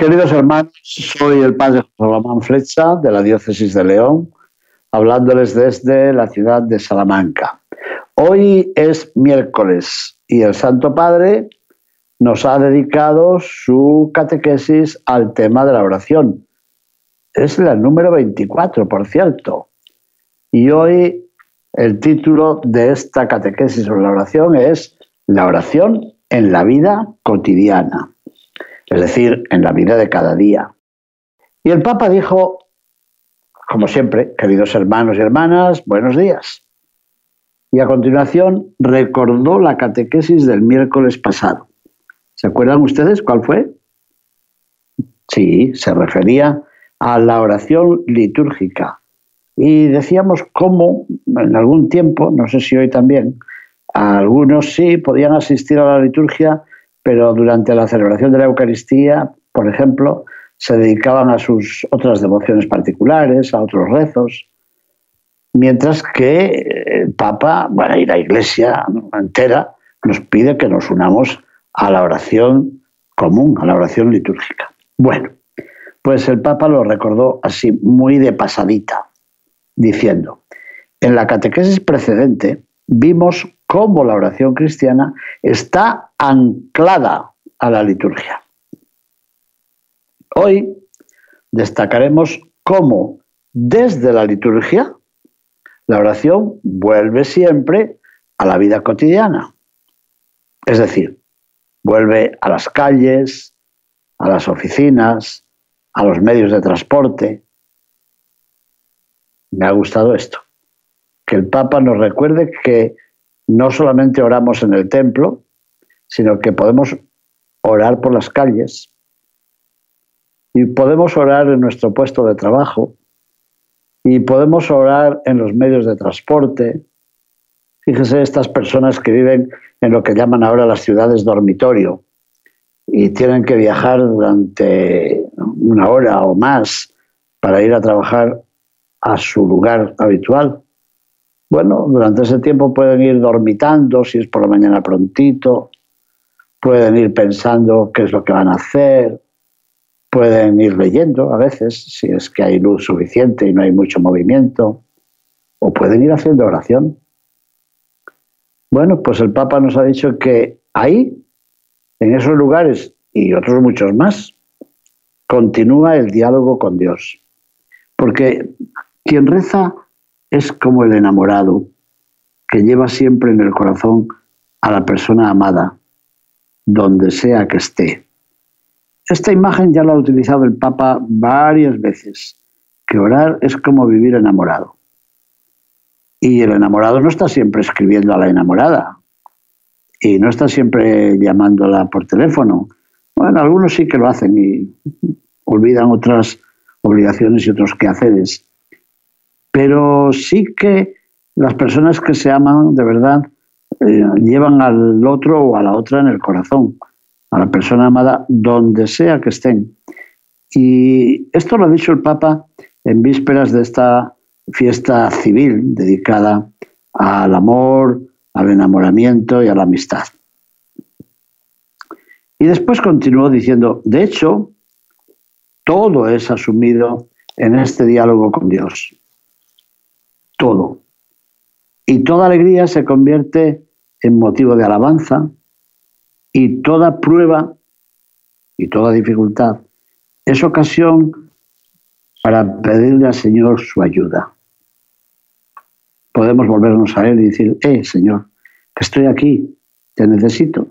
Queridos hermanos, soy el padre José Román Flecha de la diócesis de León, hablándoles desde la ciudad de Salamanca. Hoy es miércoles y el Santo Padre nos ha dedicado su catequesis al tema de la oración. Es la número 24, por cierto. Y hoy el título de esta catequesis sobre la oración es La oración en la vida cotidiana, es decir, en la vida de cada día. Y el Papa dijo, como siempre, queridos hermanos y hermanas, buenos días y a continuación recordó la catequesis del miércoles pasado. ¿Se acuerdan ustedes cuál fue? Sí, se refería a la oración litúrgica. Y decíamos cómo en algún tiempo, no sé si hoy también, algunos sí podían asistir a la liturgia, pero durante la celebración de la Eucaristía, por ejemplo, se dedicaban a sus otras devociones particulares, a otros rezos, mientras que el Papa, bueno, y la Iglesia entera nos pide que nos unamos a la oración común, a la oración litúrgica. Bueno, pues el Papa lo recordó así, muy de pasadita, diciendo, en la catequesis precedente vimos cómo la oración cristiana está anclada a la liturgia. Hoy destacaremos cómo desde la liturgia la oración vuelve siempre a la vida cotidiana. Es decir, vuelve a las calles, a las oficinas, a los medios de transporte. Me ha gustado esto, que el Papa nos recuerde que no solamente oramos en el templo, sino que podemos orar por las calles y podemos orar en nuestro puesto de trabajo y podemos orar en los medios de transporte. Fíjese estas personas que viven en lo que llaman ahora las ciudades dormitorio y tienen que viajar durante una hora o más para ir a trabajar a su lugar habitual. Bueno, durante ese tiempo pueden ir dormitando, si es por la mañana prontito, pueden ir pensando qué es lo que van a hacer, Pueden ir leyendo a veces, si es que hay luz suficiente y no hay mucho movimiento, o pueden ir haciendo oración. Bueno, pues el Papa nos ha dicho que ahí, en esos lugares y otros muchos más, continúa el diálogo con Dios. Porque quien reza es como el enamorado, que lleva siempre en el corazón a la persona amada, donde sea que esté. Esta imagen ya la ha utilizado el Papa varias veces, que orar es como vivir enamorado. Y el enamorado no está siempre escribiendo a la enamorada y no está siempre llamándola por teléfono. Bueno, algunos sí que lo hacen y olvidan otras obligaciones y otros quehaceres. Pero sí que las personas que se aman de verdad eh, llevan al otro o a la otra en el corazón a la persona amada donde sea que estén. Y esto lo ha dicho el Papa en vísperas de esta fiesta civil dedicada al amor, al enamoramiento y a la amistad. Y después continuó diciendo, de hecho, todo es asumido en este diálogo con Dios. Todo. Y toda alegría se convierte en motivo de alabanza, y toda prueba y toda dificultad es ocasión para pedirle al Señor su ayuda. Podemos volvernos a Él y decir, eh, Señor, que estoy aquí, te necesito.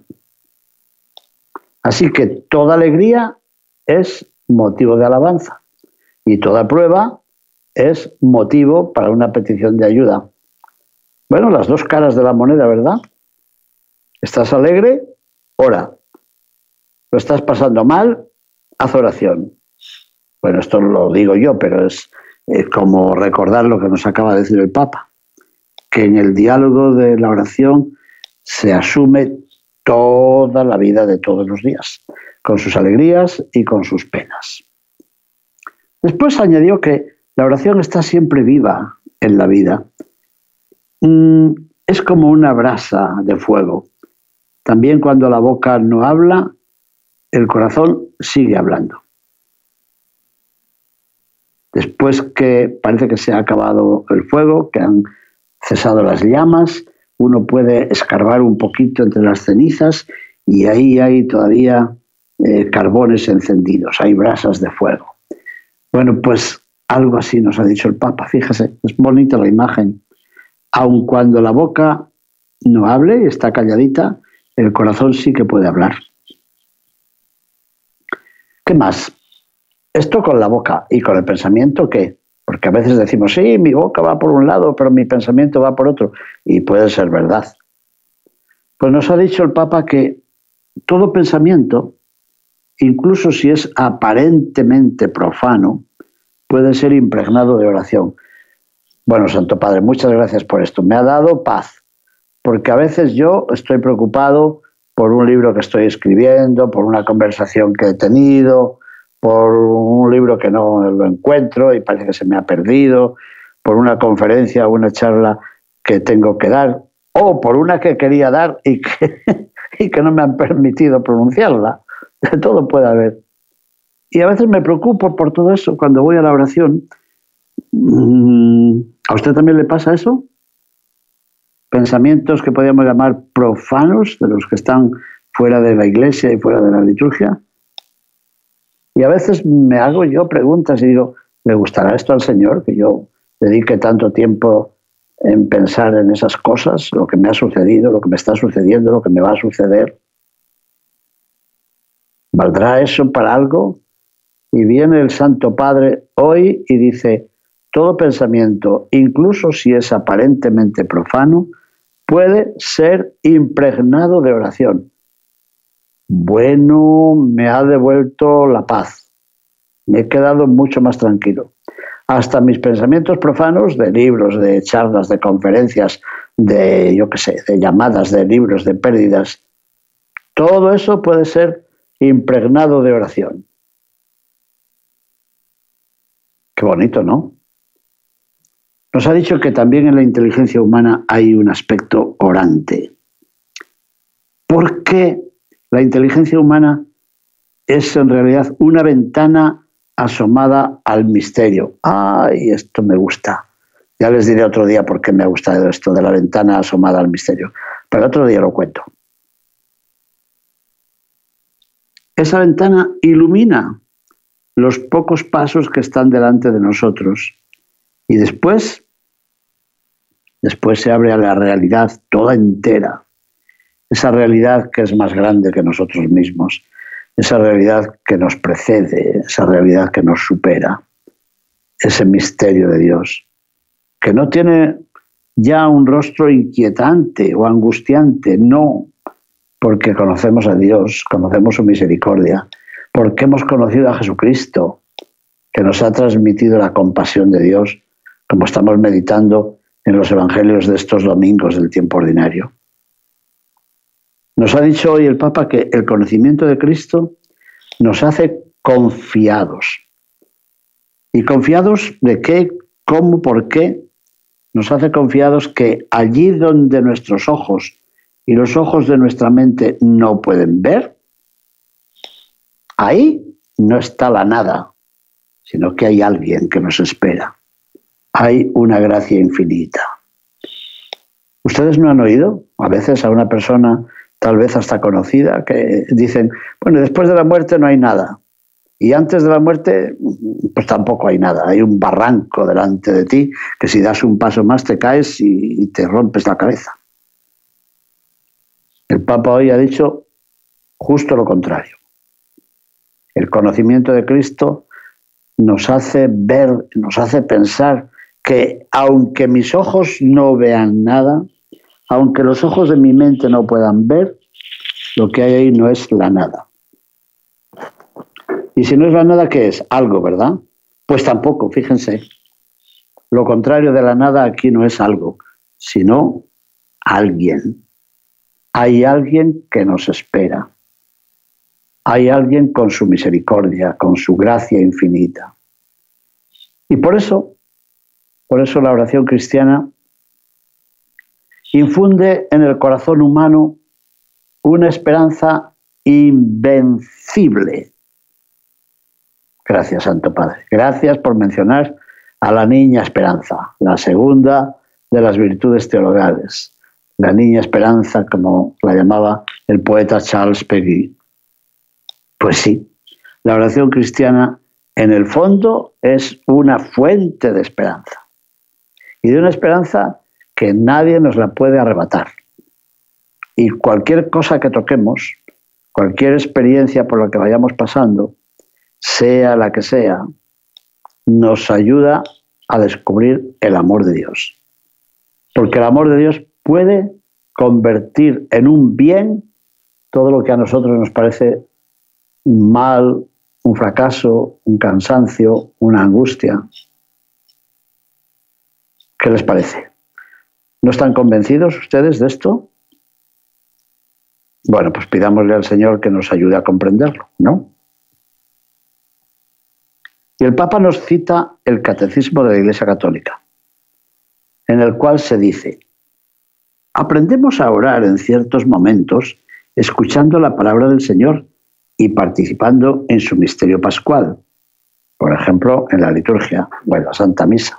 Así que toda alegría es motivo de alabanza y toda prueba es motivo para una petición de ayuda. Bueno, las dos caras de la moneda, ¿verdad? Estás alegre, ora. ¿Lo estás pasando mal? Haz oración. Bueno, esto lo digo yo, pero es como recordar lo que nos acaba de decir el Papa, que en el diálogo de la oración se asume toda la vida de todos los días, con sus alegrías y con sus penas. Después añadió que la oración está siempre viva en la vida. Mm, es como una brasa de fuego. También cuando la boca no habla, el corazón sigue hablando. Después que parece que se ha acabado el fuego, que han cesado las llamas, uno puede escarbar un poquito entre las cenizas y ahí hay todavía eh, carbones encendidos, hay brasas de fuego. Bueno, pues algo así nos ha dicho el Papa, fíjese, es bonita la imagen. Aun cuando la boca no hable, está calladita, el corazón sí que puede hablar. ¿Qué más? Esto con la boca y con el pensamiento, ¿qué? Porque a veces decimos, sí, mi boca va por un lado, pero mi pensamiento va por otro. Y puede ser verdad. Pues nos ha dicho el Papa que todo pensamiento, incluso si es aparentemente profano, puede ser impregnado de oración. Bueno, Santo Padre, muchas gracias por esto. Me ha dado paz, porque a veces yo estoy preocupado por un libro que estoy escribiendo, por una conversación que he tenido, por un libro que no lo encuentro y parece que se me ha perdido, por una conferencia o una charla que tengo que dar, o por una que quería dar y que, y que no me han permitido pronunciarla. Todo puede haber. Y a veces me preocupo por todo eso cuando voy a la oración. Mm, ¿A usted también le pasa eso? Pensamientos que podríamos llamar profanos, de los que están fuera de la iglesia y fuera de la liturgia. Y a veces me hago yo preguntas y digo, ¿le gustará esto al Señor? Que yo dedique tanto tiempo en pensar en esas cosas, lo que me ha sucedido, lo que me está sucediendo, lo que me va a suceder. ¿Valdrá eso para algo? Y viene el Santo Padre hoy y dice, todo pensamiento, incluso si es aparentemente profano, puede ser impregnado de oración bueno, me ha devuelto la paz. Me he quedado mucho más tranquilo. Hasta mis pensamientos profanos de libros, de charlas, de conferencias, de, yo qué sé, de llamadas, de libros, de pérdidas, todo eso puede ser impregnado de oración. Qué bonito, ¿no? Nos ha dicho que también en la inteligencia humana hay un aspecto orante. ¿Por qué la inteligencia humana es en realidad una ventana asomada al misterio. ¡Ay, esto me gusta! Ya les diré otro día por qué me ha gustado esto de la ventana asomada al misterio. Pero otro día lo cuento. Esa ventana ilumina los pocos pasos que están delante de nosotros. Y después, después se abre a la realidad toda entera. Esa realidad que es más grande que nosotros mismos, esa realidad que nos precede, esa realidad que nos supera, ese misterio de Dios, que no tiene ya un rostro inquietante o angustiante, no, porque conocemos a Dios, conocemos su misericordia, porque hemos conocido a Jesucristo, que nos ha transmitido la compasión de Dios, como estamos meditando en los evangelios de estos domingos del tiempo ordinario. Nos ha dicho hoy el Papa que el conocimiento de Cristo nos hace confiados. ¿Y confiados de qué? ¿Cómo? ¿Por qué? Nos hace confiados que allí donde nuestros ojos y los ojos de nuestra mente no pueden ver, ahí no está la nada, sino que hay alguien que nos espera. Hay una gracia infinita. ¿Ustedes no han oído a veces a una persona tal vez hasta conocida, que dicen, bueno, después de la muerte no hay nada. Y antes de la muerte, pues tampoco hay nada. Hay un barranco delante de ti que si das un paso más te caes y, te rompes la cabeza. El Papa hoy ha dicho justo lo contrario. El conocimiento de Cristo nos hace ver, nos hace pensar que aunque mis ojos no vean nada, aunque los ojos de mi mente no puedan ver, lo que hay ahí no es la nada. Y si no es la nada, ¿qué es? Algo, ¿verdad? Pues tampoco, fíjense. Lo contrario de la nada aquí no es algo, sino alguien. Hay alguien que nos espera. Hay alguien con su misericordia, con su gracia infinita. Y por eso, por eso la oración cristiana infunde en el corazón humano una esperanza invencible. Gracias, Santo Padre. Gracias por mencionar a la niña esperanza, la segunda de las virtudes teologales. La niña esperanza, como la llamaba el poeta Charles Peguy. Pues sí, la oración cristiana en el fondo es una fuente de esperanza. Y de una esperanza que nadie nos la puede arrebatar. Y cualquier cosa que toquemos, cualquier experiencia por la que vayamos pasando, sea la que sea, nos ayuda a descubrir el amor de Dios. Porque el amor de Dios puede convertir en un bien todo lo que a nosotros nos parece mal, un fracaso, un cansancio, una angustia. ¿Qué les parece? ¿No están convencidos ustedes de esto? Bueno, pues pidámosle al Señor que nos ayude a comprenderlo, ¿no? Y el Papa nos cita el Catecismo de la Iglesia Católica, en el cual se dice, aprendemos a orar en ciertos momentos escuchando la palabra del Señor y participando en su misterio pascual, por ejemplo, en la liturgia o en la Santa Misa,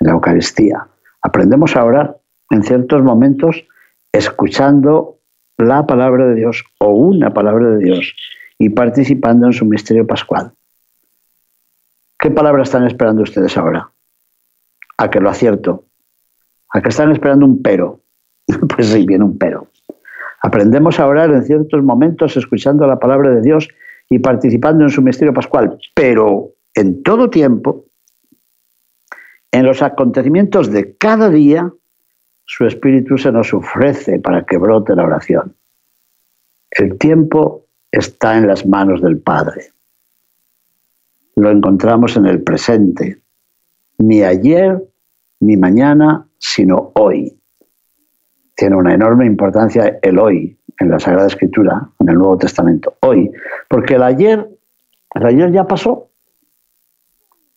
en la Eucaristía. Aprendemos a orar en ciertos momentos escuchando la palabra de Dios o una palabra de Dios y participando en su misterio pascual. ¿Qué palabra están esperando ustedes ahora? A que lo acierto. A que están esperando un pero. pues sí, viene un pero. Aprendemos a orar en ciertos momentos escuchando la palabra de Dios y participando en su misterio pascual, pero en todo tiempo, en los acontecimientos de cada día, su Espíritu se nos ofrece para que brote la oración. El tiempo está en las manos del Padre. Lo encontramos en el presente, ni ayer ni mañana, sino hoy. Tiene una enorme importancia el hoy en la Sagrada Escritura, en el Nuevo Testamento. Hoy, porque el ayer, el ayer ya pasó.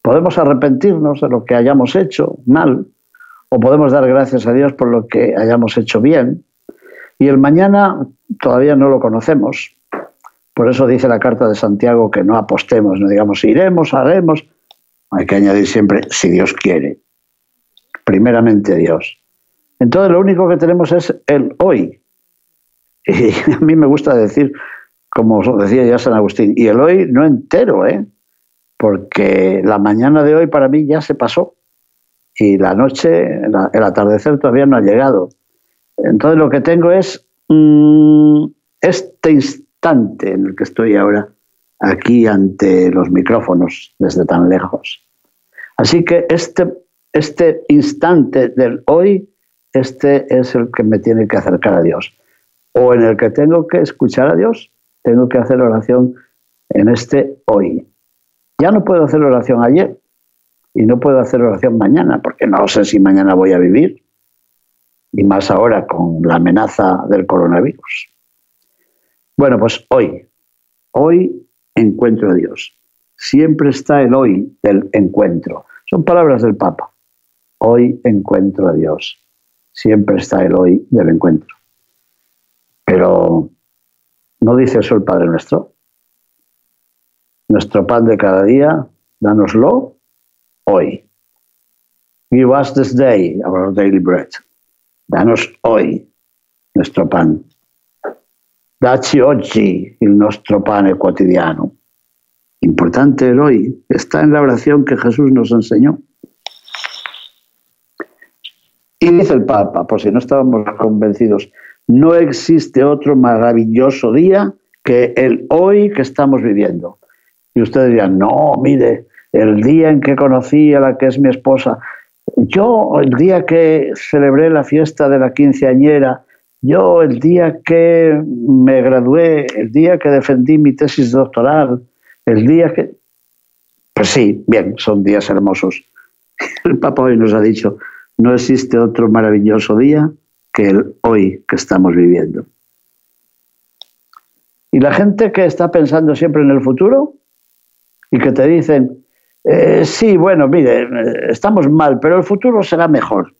Podemos arrepentirnos de lo que hayamos hecho mal, o podemos dar gracias a Dios por lo que hayamos hecho bien. Y el mañana todavía no lo conocemos. Por eso dice la carta de Santiago que no apostemos, no digamos iremos, haremos. Hay que añadir siempre si Dios quiere. Primeramente Dios. Entonces lo único que tenemos es el hoy. Y a mí me gusta decir, como decía ya San Agustín, y el hoy no entero, ¿eh? porque la mañana de hoy para mí ya se pasó y la noche, el atardecer todavía no ha llegado. Entonces lo que tengo es mm, este instante en el que estoy ahora aquí ante los micrófonos desde tan lejos. Así que este, este instante del hoy, este es el que me tiene que acercar a Dios. O en el que tengo que escuchar a Dios, tengo que hacer oración en este hoy. Ya no puedo hacer oración ayer, y no puedo hacer oración mañana porque no sé si mañana voy a vivir, y más ahora con la amenaza del coronavirus. Bueno, pues hoy, hoy encuentro a Dios. Siempre está el hoy del encuentro. Son palabras del Papa. Hoy encuentro a Dios. Siempre está el hoy del encuentro. Pero no dice eso el Padre nuestro. Nuestro pan de cada día, dánoslo hoy. Give us this day our daily bread. Danos hoy nuestro pan. Dacci oggi il nostro pane quotidiano. Importante el hoy. Está en la oración que Jesús nos enseñó. Dice el Papa, por si no estábamos convencidos, no existe otro maravilloso día que el hoy que estamos viviendo. Y ustedes dirán, no, mire, el día en que conocí a la que es mi esposa. Yo, el día que celebré la fiesta de la quinceañera yo el día que me gradué, el día que defendí mi tesis doctoral, el día que... Pues sí, bien, son días hermosos. El Papa hoy nos ha dicho, no existe otro maravilloso día que el hoy que estamos viviendo. Y la gente que está pensando siempre en el futuro y que te dicen, eh, sí, bueno, mire, estamos mal, pero el futuro será mejor.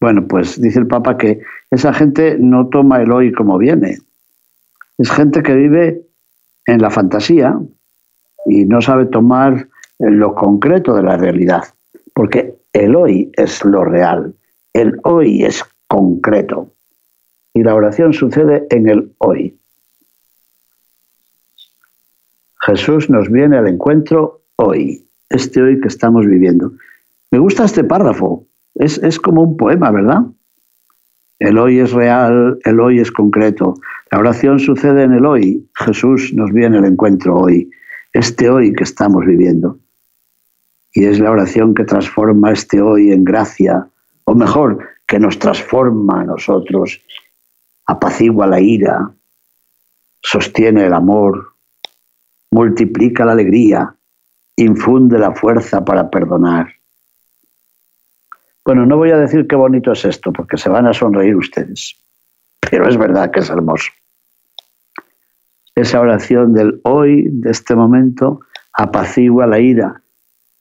Bueno, pues dice el Papa que esa gente no toma el hoy como viene. Es gente que vive en la fantasía y no sabe tomar lo concreto de la realidad, porque el hoy es lo real, el hoy es concreto y la oración sucede en el hoy. Jesús nos viene al encuentro hoy, este hoy que estamos viviendo. Me gusta este párrafo, es, es como un poema, ¿verdad? El hoy es real, el hoy es concreto. La oración sucede en el hoy. Jesús nos viene al encuentro hoy, este hoy que estamos viviendo. Y es la oración que transforma este hoy en gracia, o mejor, que nos transforma a nosotros, apacigua la ira, sostiene el amor, multiplica la alegría, infunde la fuerza para perdonar. Bueno, no voy a decir qué bonito es esto, porque se van a sonreír ustedes, pero es verdad que es hermoso. Esa oración del hoy, de este momento, apacigua la ira,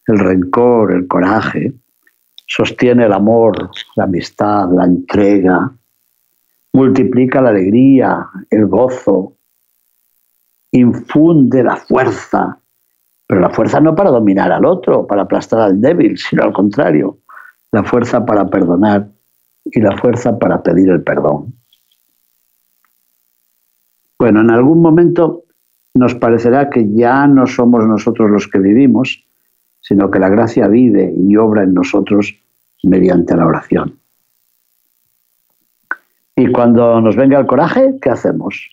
el rencor, el coraje, sostiene el amor, la amistad, la entrega, multiplica la alegría, el gozo, infunde la fuerza, pero la fuerza no para dominar al otro, para aplastar al débil, sino al contrario, la fuerza para perdonar y la fuerza para pedir el perdón. Bueno, en algún momento nos parecerá que ya no somos nosotros los que vivimos, sino que la gracia vive y obra en nosotros mediante la oración. Y cuando nos venga el coraje, ¿qué hacemos?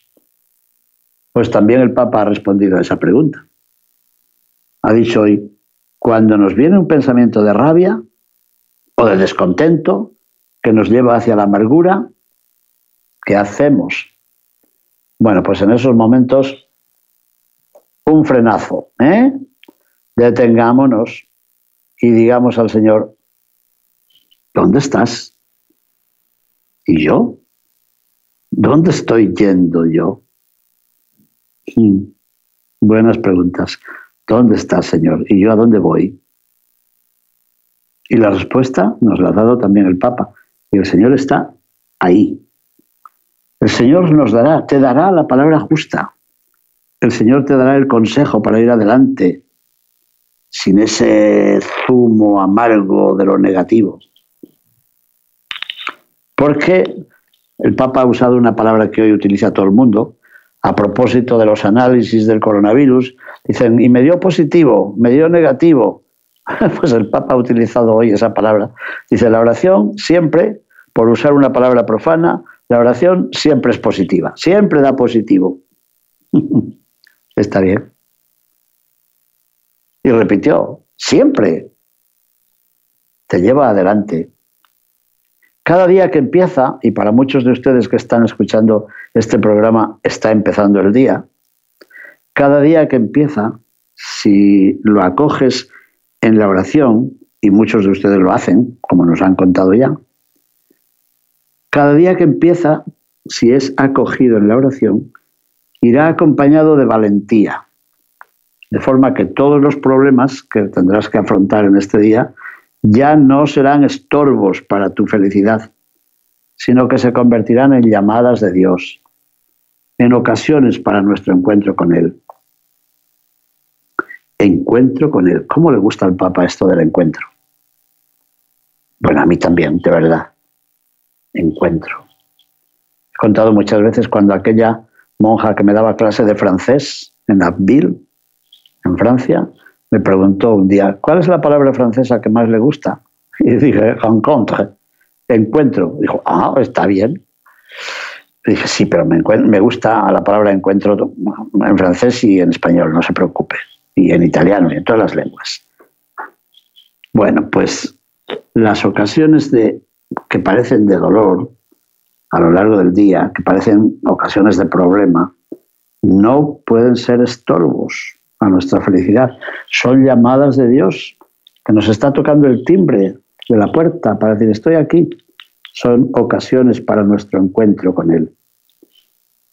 Pues también el Papa ha respondido a esa pregunta. Ha dicho hoy, cuando nos viene un pensamiento de rabia o de descontento que nos lleva hacia la amargura, ¿qué hacemos? Bueno, pues en esos momentos, un frenazo, ¿eh? Detengámonos y digamos al Señor, ¿dónde estás? ¿Y yo? ¿Dónde estoy yendo yo? Buenas preguntas. ¿Dónde está, Señor? ¿Y yo a dónde voy? Y la respuesta nos la ha dado también el Papa. Y el Señor está ahí. El Señor nos dará, te dará la palabra justa. El Señor te dará el consejo para ir adelante, sin ese zumo amargo de lo negativo. Porque el Papa ha usado una palabra que hoy utiliza todo el mundo, a propósito de los análisis del coronavirus, dicen, y me dio positivo, me dio negativo. Pues el Papa ha utilizado hoy esa palabra. Dice, la oración siempre, por usar una palabra profana, la oración siempre es positiva, siempre da positivo. Está bien. Y repitió, siempre te lleva adelante. Cada día que empieza, y para muchos de ustedes que están escuchando este programa está empezando el día, cada día que empieza, si lo acoges en la oración, y muchos de ustedes lo hacen, como nos han contado ya, cada día que empieza, si es acogido en la oración, irá acompañado de valentía, de forma que todos los problemas que tendrás que afrontar en este día ya no serán estorbos para tu felicidad, sino que se convertirán en llamadas de Dios, en ocasiones para nuestro encuentro con Él. Encuentro con Él. ¿Cómo le gusta al Papa esto del encuentro? Bueno, a mí también, de verdad. Encuentro. He contado muchas veces cuando aquella monja que me daba clase de francés en Abbeville, en Francia, me preguntó un día, ¿cuál es la palabra francesa que más le gusta? Y dije, rencontre, encuentro. Dijo, ah, está bien. dije, sí, pero me, me gusta la palabra encuentro en francés y en español, no se preocupe. Y en italiano y en todas las lenguas. Bueno, pues las ocasiones de, que parecen de dolor, a lo largo del día, que parecen ocasiones de problema, no pueden ser estorbos a nuestra felicidad. Son llamadas de Dios, que nos está tocando el timbre de la puerta para decir, estoy aquí. Son ocasiones para nuestro encuentro con Él.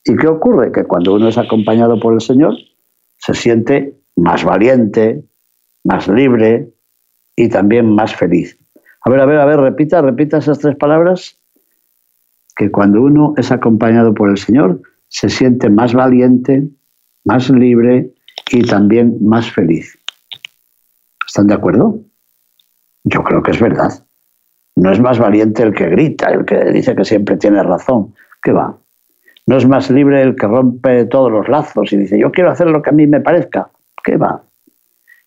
¿Y qué ocurre? Que cuando uno es acompañado por el Señor, se siente más valiente, más libre y también más feliz. A ver, a ver, a ver, repita, repita esas tres palabras. Que cuando uno es acompañado por el Señor, se siente más valiente, más libre y también más feliz. ¿Están de acuerdo? Yo creo que es verdad. No es más valiente el que grita, el que dice que siempre tiene razón. ¿Qué va? No es más libre el que rompe todos los lazos y dice, yo quiero hacer lo que a mí me parezca. ¿Qué va?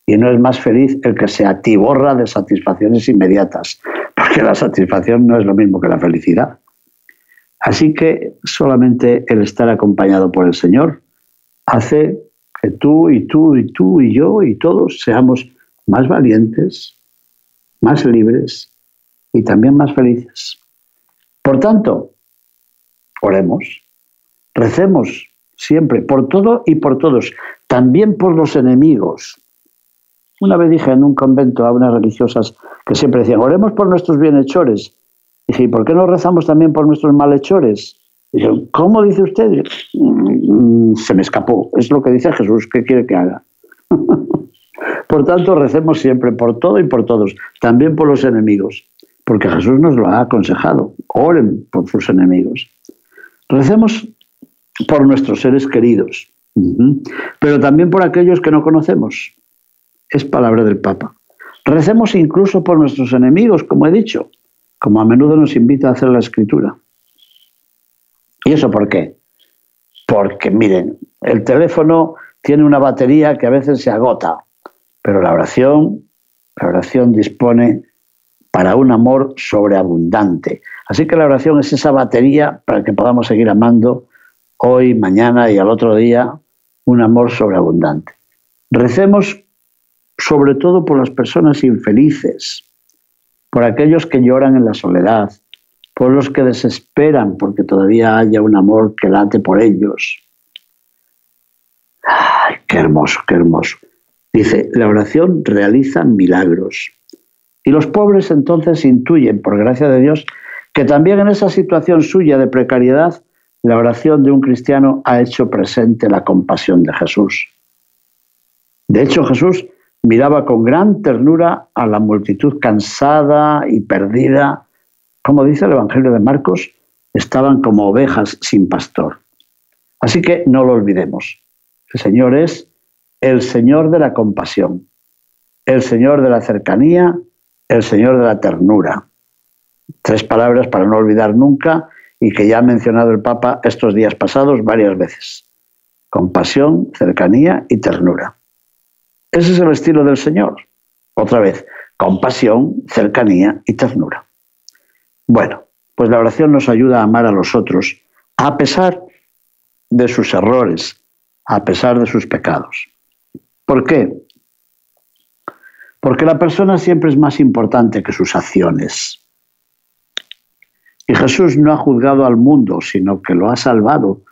Y no es más feliz el que se atiborra de satisfacciones inmediatas, porque la satisfacción no es lo mismo que la felicidad. Así que solamente el estar acompañado por el Señor hace que tú y tú y tú y yo y todos seamos más valientes, más libres y también más felices. Por tanto, oremos, recemos siempre por todo y por todos, también por los enemigos. Una vez dije en un convento a unas religiosas que siempre decían, oremos por nuestros bienhechores. Dije, ¿y por qué no rezamos también por nuestros malhechores? ¿Cómo dice usted? Mm, se me escapó. Es lo que dice Jesús. ¿Qué quiere que haga? por tanto, recemos siempre por todo y por todos, también por los enemigos, porque Jesús nos lo ha aconsejado. Oren por sus enemigos. Recemos por nuestros seres queridos, pero también por aquellos que no conocemos. Es palabra del Papa. Recemos incluso por nuestros enemigos, como he dicho, como a menudo nos invita a hacer la escritura. ¿Y eso por qué? Porque, miren, el teléfono tiene una batería que a veces se agota, pero la oración, la oración dispone para un amor sobreabundante. Así que la oración es esa batería para que podamos seguir amando hoy, mañana y al otro día un amor sobreabundante. Recemos sobre todo por las personas infelices, por aquellos que lloran en la soledad, por los que desesperan porque todavía haya un amor que late por ellos. Ay, qué hermoso, qué hermoso. Dice, la oración realiza milagros. Y los pobres entonces intuyen, por gracia de Dios, que también en esa situación suya de precariedad, la oración de un cristiano ha hecho presente la compasión de Jesús. De hecho, Jesús miraba con gran ternura a la multitud cansada y perdida. Como dice el Evangelio de Marcos, estaban como ovejas sin pastor. Así que no lo olvidemos. El Señor es el Señor de la compasión, el Señor de la cercanía, el Señor de la ternura. Tres palabras para no olvidar nunca y que ya ha mencionado el Papa estos días pasados varias veces. Compasión, cercanía y ternura. Ese es el estilo del Señor. Otra vez, compasión, cercanía y ternura. Bueno, pues la oración nos ayuda a amar a los otros a pesar de sus errores, a pesar de sus pecados. ¿Por qué? Porque la persona siempre es más importante que sus acciones. Y Jesús no ha juzgado al mundo, sino que lo ha salvado,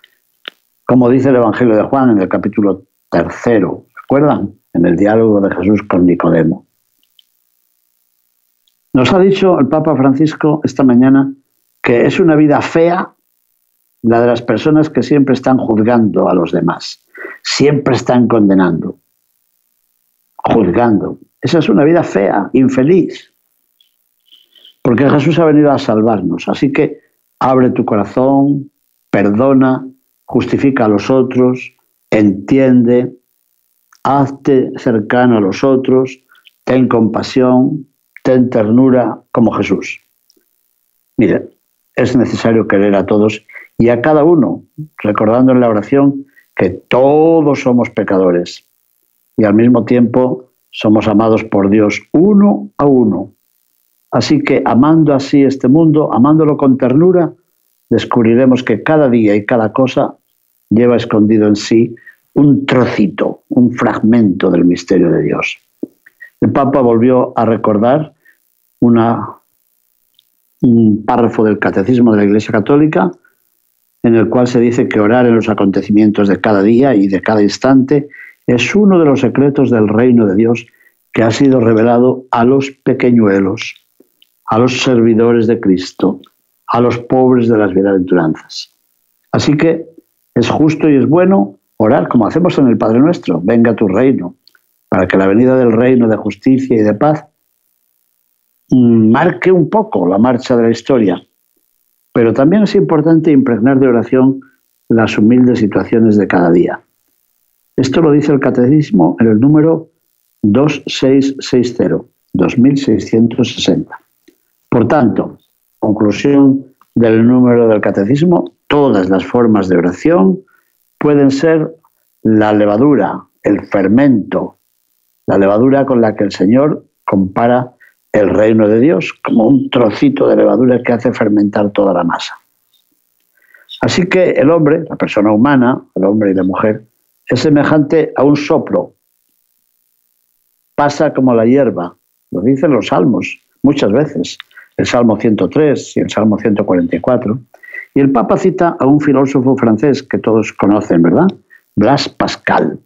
como dice el Evangelio de Juan en el capítulo tercero. ¿Recuerdan? En el diálogo de Jesús con Nicodemo. Nos ha dicho el Papa Francisco esta mañana que es una vida fea la de las personas que siempre están juzgando a los demás, siempre están condenando, juzgando. Esa es una vida fea, infeliz. Porque Jesús ha venido a salvarnos. Así que abre tu corazón, perdona, justifica a los otros, entiende, hazte cercano a los otros, ten compasión, ten ternura como Jesús. Mire, es necesario querer a todos y a cada uno, recordando en la oración que todos somos pecadores y al mismo tiempo somos amados por Dios uno a uno. Así que amando así este mundo, amándolo con ternura, descubriremos que cada día y cada cosa lleva escondido en sí un trocito, un fragmento del misterio de Dios. El Papa volvió a recordar una un párrafo del Catecismo de la Iglesia Católica en el cual se dice que orar en los acontecimientos de cada día y de cada instante es uno de los secretos del reino de Dios que ha sido revelado a los pequeñuelos, a los servidores de Cristo, a los pobres de las bienaventuranzas. Así que es justo y es bueno orar como hacemos en el Padre Nuestro, venga tu reino, para que la venida del reino de justicia y de paz marque un poco la marcha de la historia. Pero también es importante impregnar de oración las humildes situaciones de cada día. Esto lo dice el Catecismo en el número 2660, 2660. Por tanto, conclusión del número del Catecismo, todas las formas de oración pueden ser la levadura, el fermento, la levadura con la que el Señor compara el reino de Dios, como un trocito de levadura que hace fermentar toda la masa. Así que el hombre, la persona humana, el hombre y la mujer, es semejante a un soplo. Pasa como la hierba, lo dicen los salmos muchas veces, el Salmo 103 y el Salmo 144. Y el Papa cita a un filósofo francés que todos conocen, ¿verdad? Blas Pascal.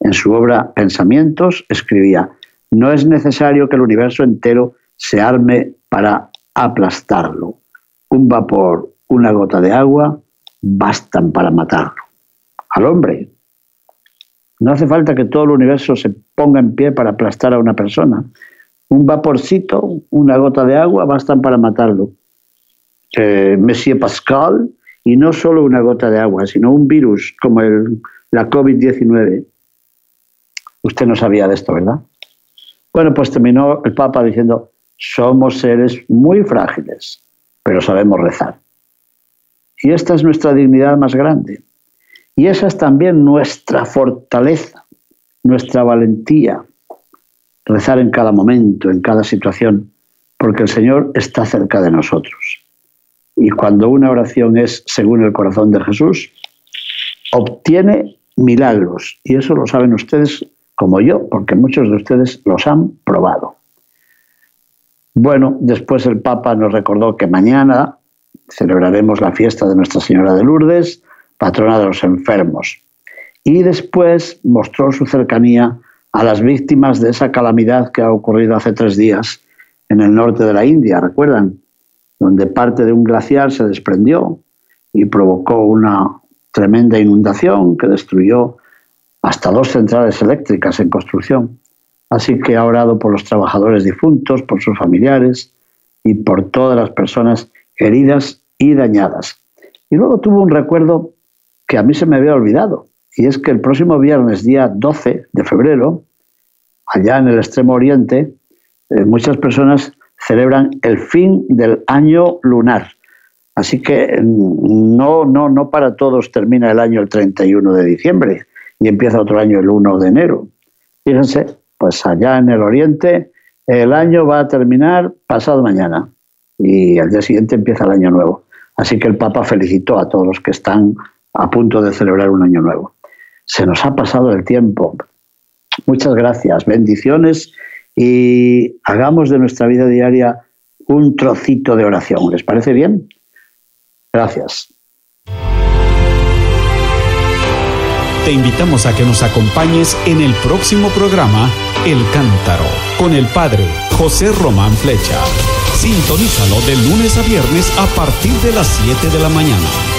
En su obra Pensamientos escribía, no es necesario que el universo entero se arme para aplastarlo. Un vapor, una gota de agua, bastan para matarlo. Al hombre. No hace falta que todo el universo se ponga en pie para aplastar a una persona. Un vaporcito, una gota de agua, bastan para matarlo. Eh, Monsieur Pascal, y no solo una gota de agua, sino un virus como el, la COVID-19. Usted no sabía de esto, ¿verdad? Bueno, pues terminó el Papa diciendo, somos seres muy frágiles, pero sabemos rezar. Y esta es nuestra dignidad más grande. Y esa es también nuestra fortaleza, nuestra valentía. Rezar en cada momento, en cada situación, porque el Señor está cerca de nosotros. Y cuando una oración es según el corazón de Jesús, obtiene milagros. Y eso lo saben ustedes como yo, porque muchos de ustedes los han probado. Bueno, después el Papa nos recordó que mañana celebraremos la fiesta de Nuestra Señora de Lourdes, patrona de los enfermos. Y después mostró su cercanía a las víctimas de esa calamidad que ha ocurrido hace tres días en el norte de la India, ¿recuerdan? Donde parte de un glaciar se desprendió y provocó una tremenda inundación que destruyó hasta dos centrales eléctricas en construcción. Así que ha orado por los trabajadores difuntos, por sus familiares y por todas las personas heridas y dañadas. Y luego tuvo un recuerdo que a mí se me había olvidado, y es que el próximo viernes, día 12 de febrero, allá en el extremo oriente, eh, muchas personas celebran el fin del año lunar. Así que mm, no, no, no para todos termina el año el 31 de diciembre, y empieza otro año el 1 de enero. Fíjense, pues allá en el oriente el año va a terminar pasado mañana y al día siguiente empieza el año nuevo. Así que el Papa felicitó a todos los que están a punto de celebrar un año nuevo. Se nos ha pasado el tiempo. Muchas gracias, bendiciones y hagamos de nuestra vida diaria un trocito de oración. ¿Les parece bien? Gracias. Te invitamos a que nos acompañes en el próximo programa El Cántaro con el padre José Román Flecha. Sintonízalo de lunes a viernes a partir de las 7 de la mañana.